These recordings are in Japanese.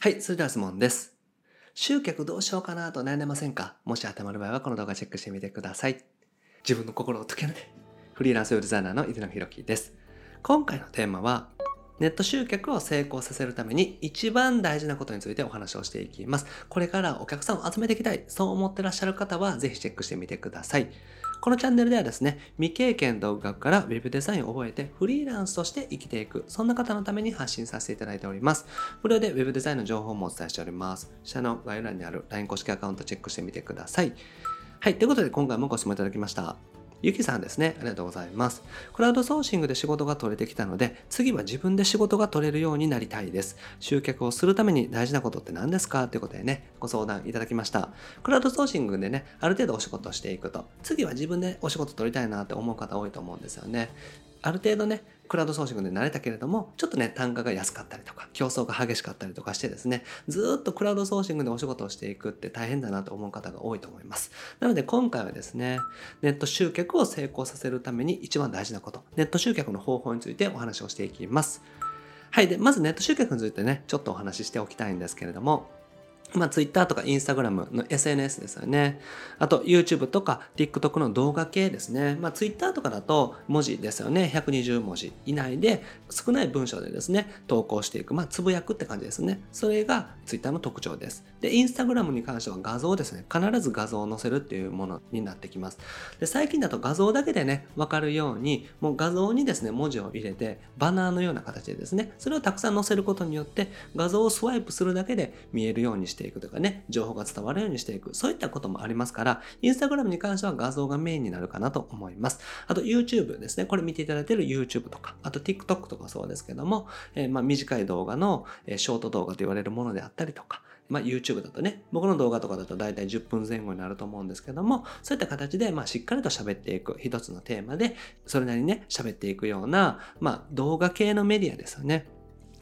はい、それでは質問です。集客どうしようかなと悩んでませんか？もし当てはまる場合はこの動画チェックしてみてください。自分の心を解けるね。フリーランスウェブデザイナーの井出野弘樹です。今回のテーマは、ネット集客を成功させるために一番大事なことについてお話をしていきます。これからお客さんを集めていきたい、そう思ってらっしゃる方はぜひチェックしてみてください。このチャンネルではですね、未経験独学から Web デザインを覚えてフリーランスとして生きていく、そんな方のために発信させていただいております。無料で Web デザインの情報もお伝えしております。下の概要欄にある LINE 公式アカウントチェックしてみてください。はい、ということで今回もご質問いただきました。ゆきさんですね。ありがとうございます。クラウドソーシングで仕事が取れてきたので、次は自分で仕事が取れるようになりたいです。集客をするために大事なことって何ですか？ということでね、ご相談いただきました。クラウドソーシングでね、ある程度お仕事していくと、次は自分でお仕事取りたいなって思う方多いと思うんですよね。ある程度ね、クラウドソーシングで慣れたけれども、ちょっとね、単価が安かったりとか、競争が激しかったりとかしてですね、ずっとクラウドソーシングでお仕事をしていくって大変だなと思う方が多いと思います。なので今回はですね、ネット集客を成功させるために一番大事なこと、ネット集客の方法についてお話をしていきます。はい。で、まずネット集客についてね、ちょっとお話ししておきたいんですけれども、まあ、Twitter とか Instagram の SNS ですよね。あと YouTube とか TikTok の動画系ですね。まあ、Twitter とかだと文字ですよね。120文字以内で少ない文章でですね、投稿していく。まあ、つぶやくって感じですね。それが Twitter の特徴です。で、Instagram に関しては画像ですね。必ず画像を載せるっていうものになってきます。で、最近だと画像だけでね、わかるように、もう画像にですね、文字を入れて、バナーのような形でですね、それをたくさん載せることによって、画像をスワイプするだけで見えるようにしてしていくとかね、情報が伝わるようにしていく。そういったこともありますから、インスタグラムに関しては画像がメインになるかなと思います。あと YouTube ですね。これ見ていただいている YouTube とか、あと TikTok とかそうですけども、えーまあ短い動画の、えショート動画と言われるものであったりとか、まあ、YouTube だとね、僕の動画とかだと大体10分前後になると思うんですけども、そういった形で、まあ、しっかりと喋っていく一つのテーマで、それなりにね、喋っていくような、まあ、動画系のメディアですよね。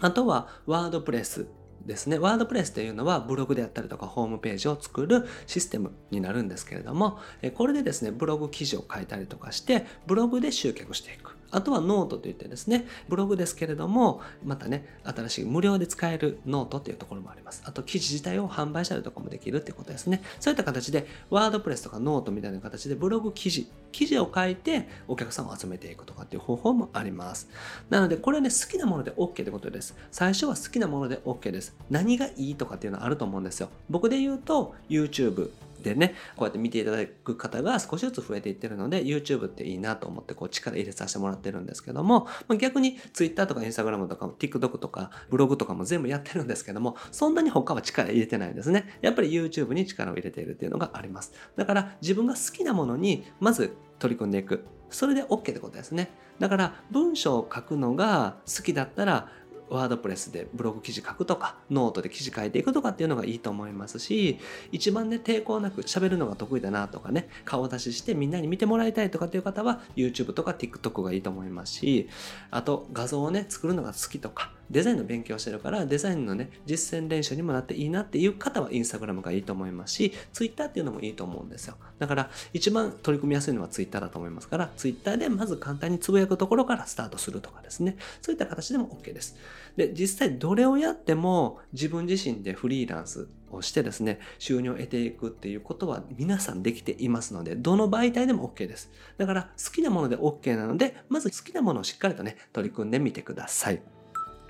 あとは、ワードプレスですね。ワードプレスというのはブログであったりとかホームページを作るシステムになるんですけれども、これでですね、ブログ記事を書いたりとかして、ブログで集客していく。あとはノートといってですね、ブログですけれども、またね、新しい無料で使えるノートっていうところもあります。あと記事自体を販売したりとかもできるっていうことですね。そういった形で、 WordPress とかノートみたいな形でブログ記事、記事を書いてお客さんを集めていくとかっていう方法もあります。なので、これね、好きなもので OK ってことです。最初は好きなもので OK です。何がいいとかっていうのはあると思うんですよ。僕で言うと、YouTube でね、こうやって見ていただく方が少しずつ増えていってるので、YouTube っていいなと思ってこう力入れさせてもらってるんですけども、まあ逆に Twitter とか Instagram とか TikTok とかブログとかも全部やってるんですけども、そんなに他は力入れてないんですね。やっぱり YouTube に力を入れているっていうのがあります。だから自分が好きなものにまず取り組んでいく。それで OK ってことですね。だから文章を書くのが好きだったら、 WordPress でブログ記事書くとか、ノートで記事書いていくとかっていうのがいいと思いますし、一番ね、抵抗なく喋るのが得意だなとかね、顔出ししてみんなに見てもらいたいとかっていう方は、YouTube とか TikTok がいいと思いますし、あと画像をね、作るのが好きとか、デザインの勉強してるから、デザインのね、実践練習にもなっていいなっていう方は Instagram がいいと思いますし、Twitter っていうのもいいと思うんですよ。だから、一番取り組みやすいのは Twitter だと思いますから、Twitter でまず簡単につぶやくところからスタートするとかですね。そういった形でも OK です。で、実際どれをやっても自分自身でフリーランスをしてですね、収入を得ていくっていうことは皆さんできていますので、どの媒体でも OK です。だから好きなもので OK なので、まず好きなものをしっかりとね、取り組んでみてください。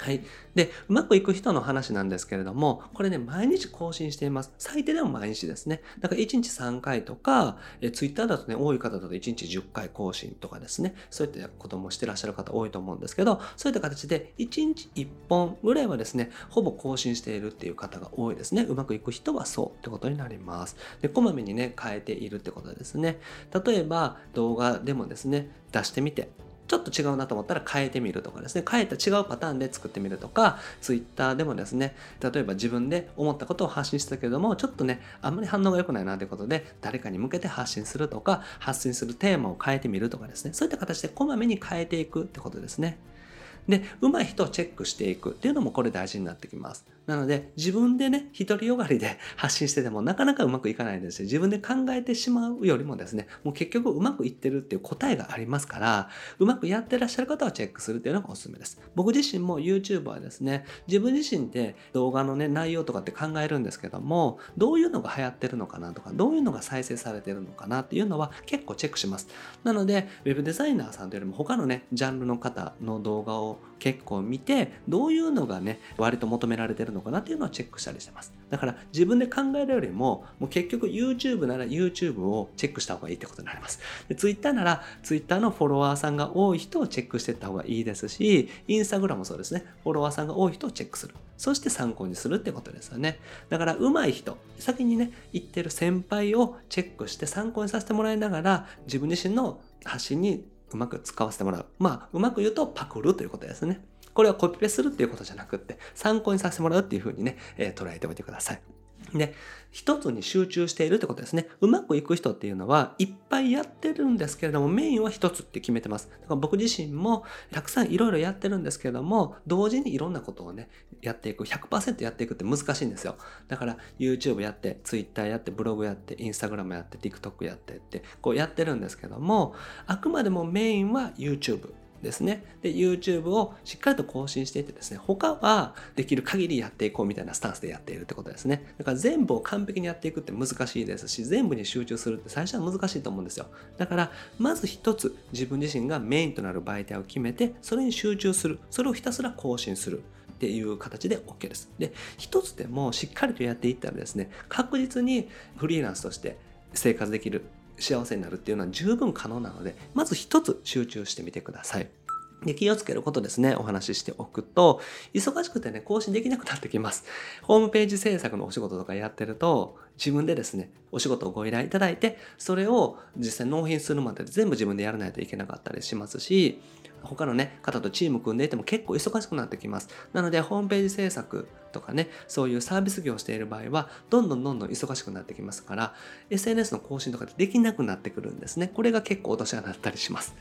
はい。で、うまくいく人の話なんですけれども、これね、毎日更新しています。最低でも毎日ですね。だから1日3回とか、え Twitter だとね、多い方だと1日10回更新とかですね。そういったこともしてらっしゃる方多いと思うんですけど、そういった形で1日1本ぐらいはですね、ほぼ更新しているっていう方が多いですね。うまくいく人はそうってことになります。で、こまめにね、変えているってことですね。例えば、動画でもですね、出してみて、ちょっと違うなと思ったら変えてみるとかですね、変えた違うパターンで作ってみるとか、ツイッターでもですね、例えば自分で思ったことを発信したけれども、ちょっとね、あんまり反応が良くないなということで、誰かに向けて発信するとか、発信するテーマを変えてみるとかですね、そういった形でこまめに変えていくってことですね。で、上手い人をチェックしていくっていうのもこれ大事になってきます。なので、自分でね、独りよがりで発信しててもなかなかうまくいかないですよ。自分で考えてしまうよりもですね、もう結局うまくいってるっていう答えがありますから、うまくやってらっしゃる方はチェックするっていうのがおすすめです。僕自身も YouTube はですね、自分自身で動画のね、内容とかって考えるんですけども、どういうのが流行ってるのかなとか、どういうのが再生されてるのかなっていうのは結構チェックします。なので、Web デザイナーさんというよりも他のね、ジャンルの方の動画を結構見て、どういうのがね、割と求められてるのかなっていうのをチェックしたりしてます。だから自分で考えるよりも、もう結局 YouTube なら YouTube をチェックした方がいいってことになります。で Twitter なら Twitter のフォロワーさんが多い人をチェックしていった方がいいですし、Instagram もそうですね。フォロワーさんが多い人をチェックする。そして参考にするってことですよね。だから上手い人、先にね、言ってる先輩をチェックして参考にさせてもらいながら、自分自身の発信にうまく使わせてもらう。まあ、うまく言うとパクるということですね。これはコピペするっていうことじゃなくって、参考にさせてもらうっていうふうにね、えー、捉えておいてください。で、一つに集中しているってことですね。うまくいく人っていうのは、いっぱいやってるんですけれども、メインは一つって決めてます。だから僕自身も、たくさんいろいろやってるんですけれども、同時にいろんなことをね、やっていく、100%やっていくって難しいんですよ。だから、YouTube やって、Twitter やって、ブログやって、Instagram やって、TikTok やってって、こうやってるんですけども、あくまでもメインは YouTube。ですね。で、YouTube をしっかりと更新していってですね、他はできる限りやっていこうみたいなスタンスでやっているってことですね。だから全部を完璧にやっていくって難しいですし、全部に集中するって最初は難しいと思うんですよ。だから、まず一つ自分自身がメインとなる媒体を決めて、それに集中する。それをひたすら更新する。っていう形で OK です。で、一つでもしっかりとやっていったらですね、確実にフリーランスとして生活できる幸せになるっていうのは十分可能なので、まず一つ集中してみてください。で、気をつけることですね、お話ししておくと、忙しくてね、更新できなくなってきます。ホームページ制作のお仕事とかやってると、自分でですね、お仕事をご依頼いただいて、それを実際納品するまで全部自分でやらないといけなかったりしますし、他のね、方とチーム組んでいても結構忙しくなってきます。なので、ホームページ制作とかね、そういうサービス業をしている場合は、どんどんどんどん忙しくなってきますから、SNS の更新とかできなくなってくるんですね。これが結構落とし穴だったりします。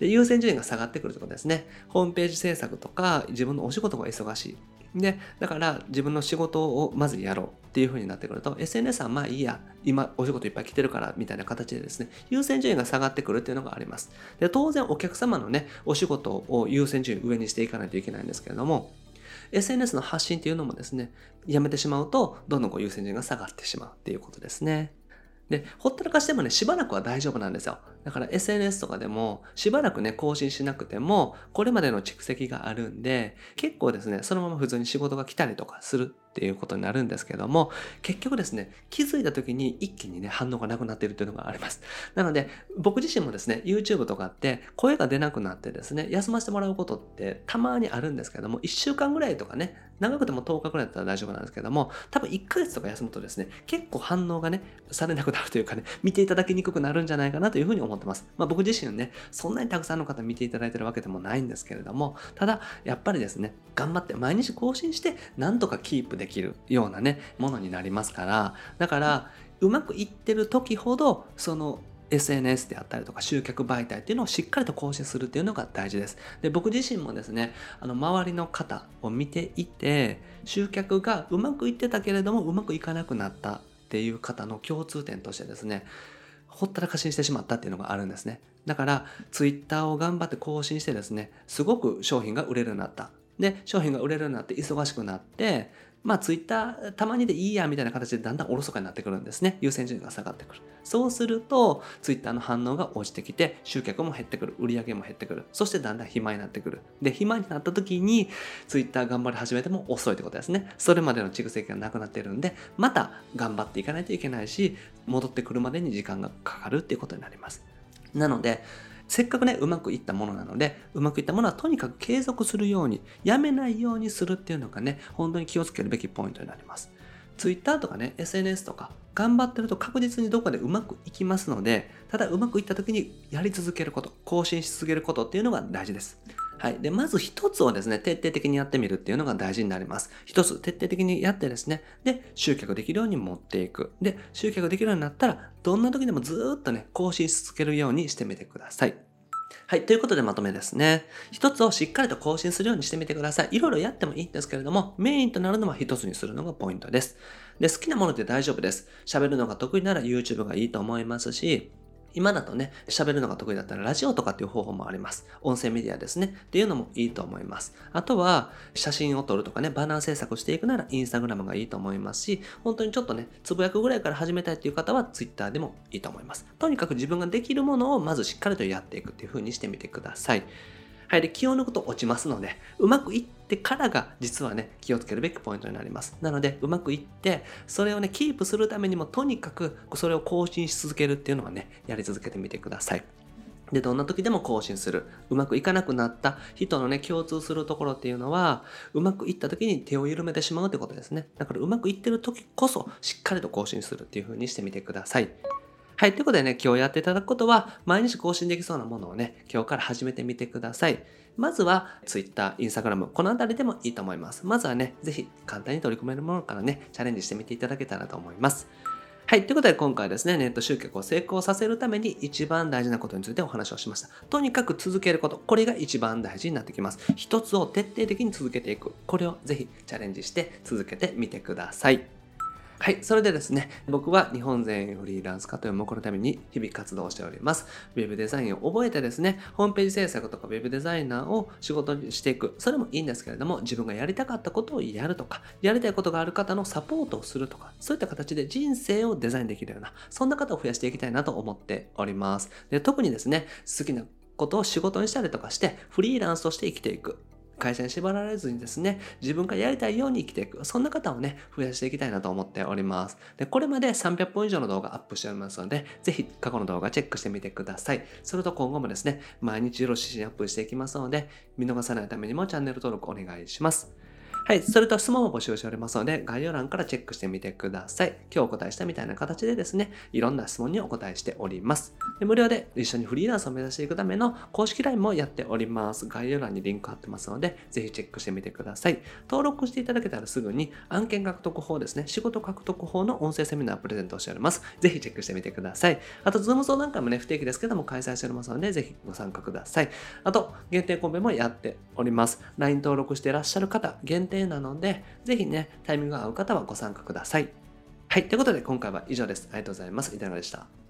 で優先順位が下がってくるということですね。ホームページ制作とか自分のお仕事が忙しい。で、だから自分の仕事をまずやろうっていう風になってくると、SNS はまあいいや、今お仕事いっぱい来てるからみたいな形でですね、優先順位が下がってくるっていうのがあります。で、当然お客様のね、お仕事を優先順位上にしていかないといけないんですけれども、SNS の発信っていうのもですね、やめてしまうと、どんどんこう優先順位が下がってしまうっていうことですね。で、ほったらかしてもね、しばらくは大丈夫なんですよ。だから SNS とかでもしばらくね、更新しなくても、これまでの蓄積があるんで、結構ですね、そのまま普通に仕事が来たりとかするっていうことになるんですけども、結局ですね、気づいた時に一気にね、反応がなくなっているというのがあります。なので、僕自身もですね、YouTube とかって声が出なくなってですね、休ませてもらうことってたまにあるんですけども、1週間ぐらいとかね、長くても10日ぐらいだったら大丈夫なんですけども、多分1ヶ月とか休むとですね、結構反応がね、されなくなるというかね、見ていただきにくくなるんじゃないかなというふうに思います思ってます。まあ僕自身ね、そんなにたくさんの方見ていただいてるわけでもないんですけれども、ただ、やっぱりですね、頑張って毎日更新して、なんとかキープできるようなね、ものになりますから、だから、うまくいってる時ほど、その SNS であったりとか集客媒体っていうのをしっかりと更新するっていうのが大事です。で、僕自身もですね、あの、周りの方を見ていて、集客がうまくいってたけれども、うまくいかなくなったっていう方の共通点としてですね、ほったらかしにしてしまったっていうのがあるんですね。だから、ツイッターを頑張って更新してですね、すごく商品が売れるようになった。で、商品が売れるようになって忙しくなって、まあツイッターたまにでいいやみたいな形でだんだんおろそかになってくるんですね。優先順位が下がってくる。そうするとツイッターの反応が落ちてきて集客も減ってくる。売り上げも減ってくる。そしてだんだん暇になってくる。で、暇になった時にツイッター頑張り始めても遅いってことですね。それまでの蓄積がなくなっているんで、また頑張っていかないといけないし、戻ってくるまでに時間がかかるっていうことになります。なので、せっかくね、うまくいったものなので、うまくいったものはとにかく継続するように、やめないようにするっていうのがね、本当に気をつけるべきポイントになります。Twitter とかね、SNS とか、頑張ってると確実にどこかでうまくいきますので、ただうまくいった時にやり続けること、更新し続けることっていうのが大事です。はい。で、まず一つをですね、徹底的にやってみるっていうのが大事になります。一つ徹底的にやってですね、で、集客できるように持っていく。で、集客できるようになったら、どんな時でもずっとね、更新し続けるようにしてみてください。はい。ということでまとめですね。一つをしっかりと更新するようにしてみてください。いろいろやってもいいんですけれども、メインとなるのは一つにするのがポイントです。で、好きなもので大丈夫です。喋るのが得意なら YouTube がいいと思いますし、今だとね、喋るのが得意だったらラジオとかっていう方法もあります。音声メディアですね。っていうのもいいと思います。あとは、写真を撮るとかね、バナー制作していくならインスタグラムがいいと思いますし、本当にちょっとね、つぶやくぐらいから始めたいっていう方はツイッターでもいいと思います。とにかく自分ができるものをまずしっかりとやっていくっていう風にしてみてください。はい。で、気を抜くと落ちますので、うまくいってからが実はね、気をつけるべきポイントになります。なので、うまくいって、それをね、キープするためにも、とにかくそれを更新し続けるっていうのはね、やり続けてみてください。で、どんな時でも更新する。うまくいかなくなった人のね、共通するところっていうのは、うまくいった時に手を緩めてしまうってことですね。だからうまくいってる時こそ、しっかりと更新するっていう風にしてみてください。はい。ということでね、今日やっていただくことは、毎日更新できそうなものをね、今日から始めてみてください。まずは、Twitter、Instagram、このあたりでもいいと思います。まずはね、ぜひ簡単に取り組めるものからね、チャレンジしてみていただけたらと思います。はい。ということで今回ですね、ネット集客を成功させるために一番大事なことについてお話をしました。とにかく続けること。これが一番大事になってきます。一つを徹底的に続けていく。これをぜひチャレンジして続けてみてください。はい。それでですね、僕は日本全員フリーランス化という目標のために日々活動しております。ウェブデザインを覚えてですね、ホームページ制作とかウェブデザイナーを仕事にしていく。それもいいんですけれども、自分がやりたかったことをやるとか、やりたいことがある方のサポートをするとか、そういった形で人生をデザインできるような、そんな方を増やしていきたいなと思っております。で特にですね、好きなことを仕事にしたりとかして、フリーランスとして生きていく。会社に縛られずにですね、自分がやりたいように生きていく、そんな方をね、増やしていきたいなと思っております。で、これまで300本以上の動画アップしておりますので、ぜひ過去の動画チェックしてみてください。それと今後もですね、毎日よろしいアップしていきますので、見逃さないためにもチャンネル登録お願いします。はい。それと質問も募集しておりますので、概要欄からチェックしてみてください。今日お答えしたみたいな形でですね、いろんな質問にお答えしております。で無料で一緒にフリーランスを目指していくための公式 LINE もやっております。概要欄にリンク貼ってますので、ぜひチェックしてみてください。登録していただけたらすぐに案件獲得法ですね、仕事獲得法の音声セミナープレゼントをしております。ぜひチェックしてみてください。あと、ズーム相談会もね、不定期ですけども開催しておりますので、ぜひご参加ください。あと、限定コンペもやっております。LINE 登録していらっしゃる方、限定なので、ぜひね、タイミングが合う方はご参加ください。はい。ということで今回は以上です。ありがとうございます。いただでした。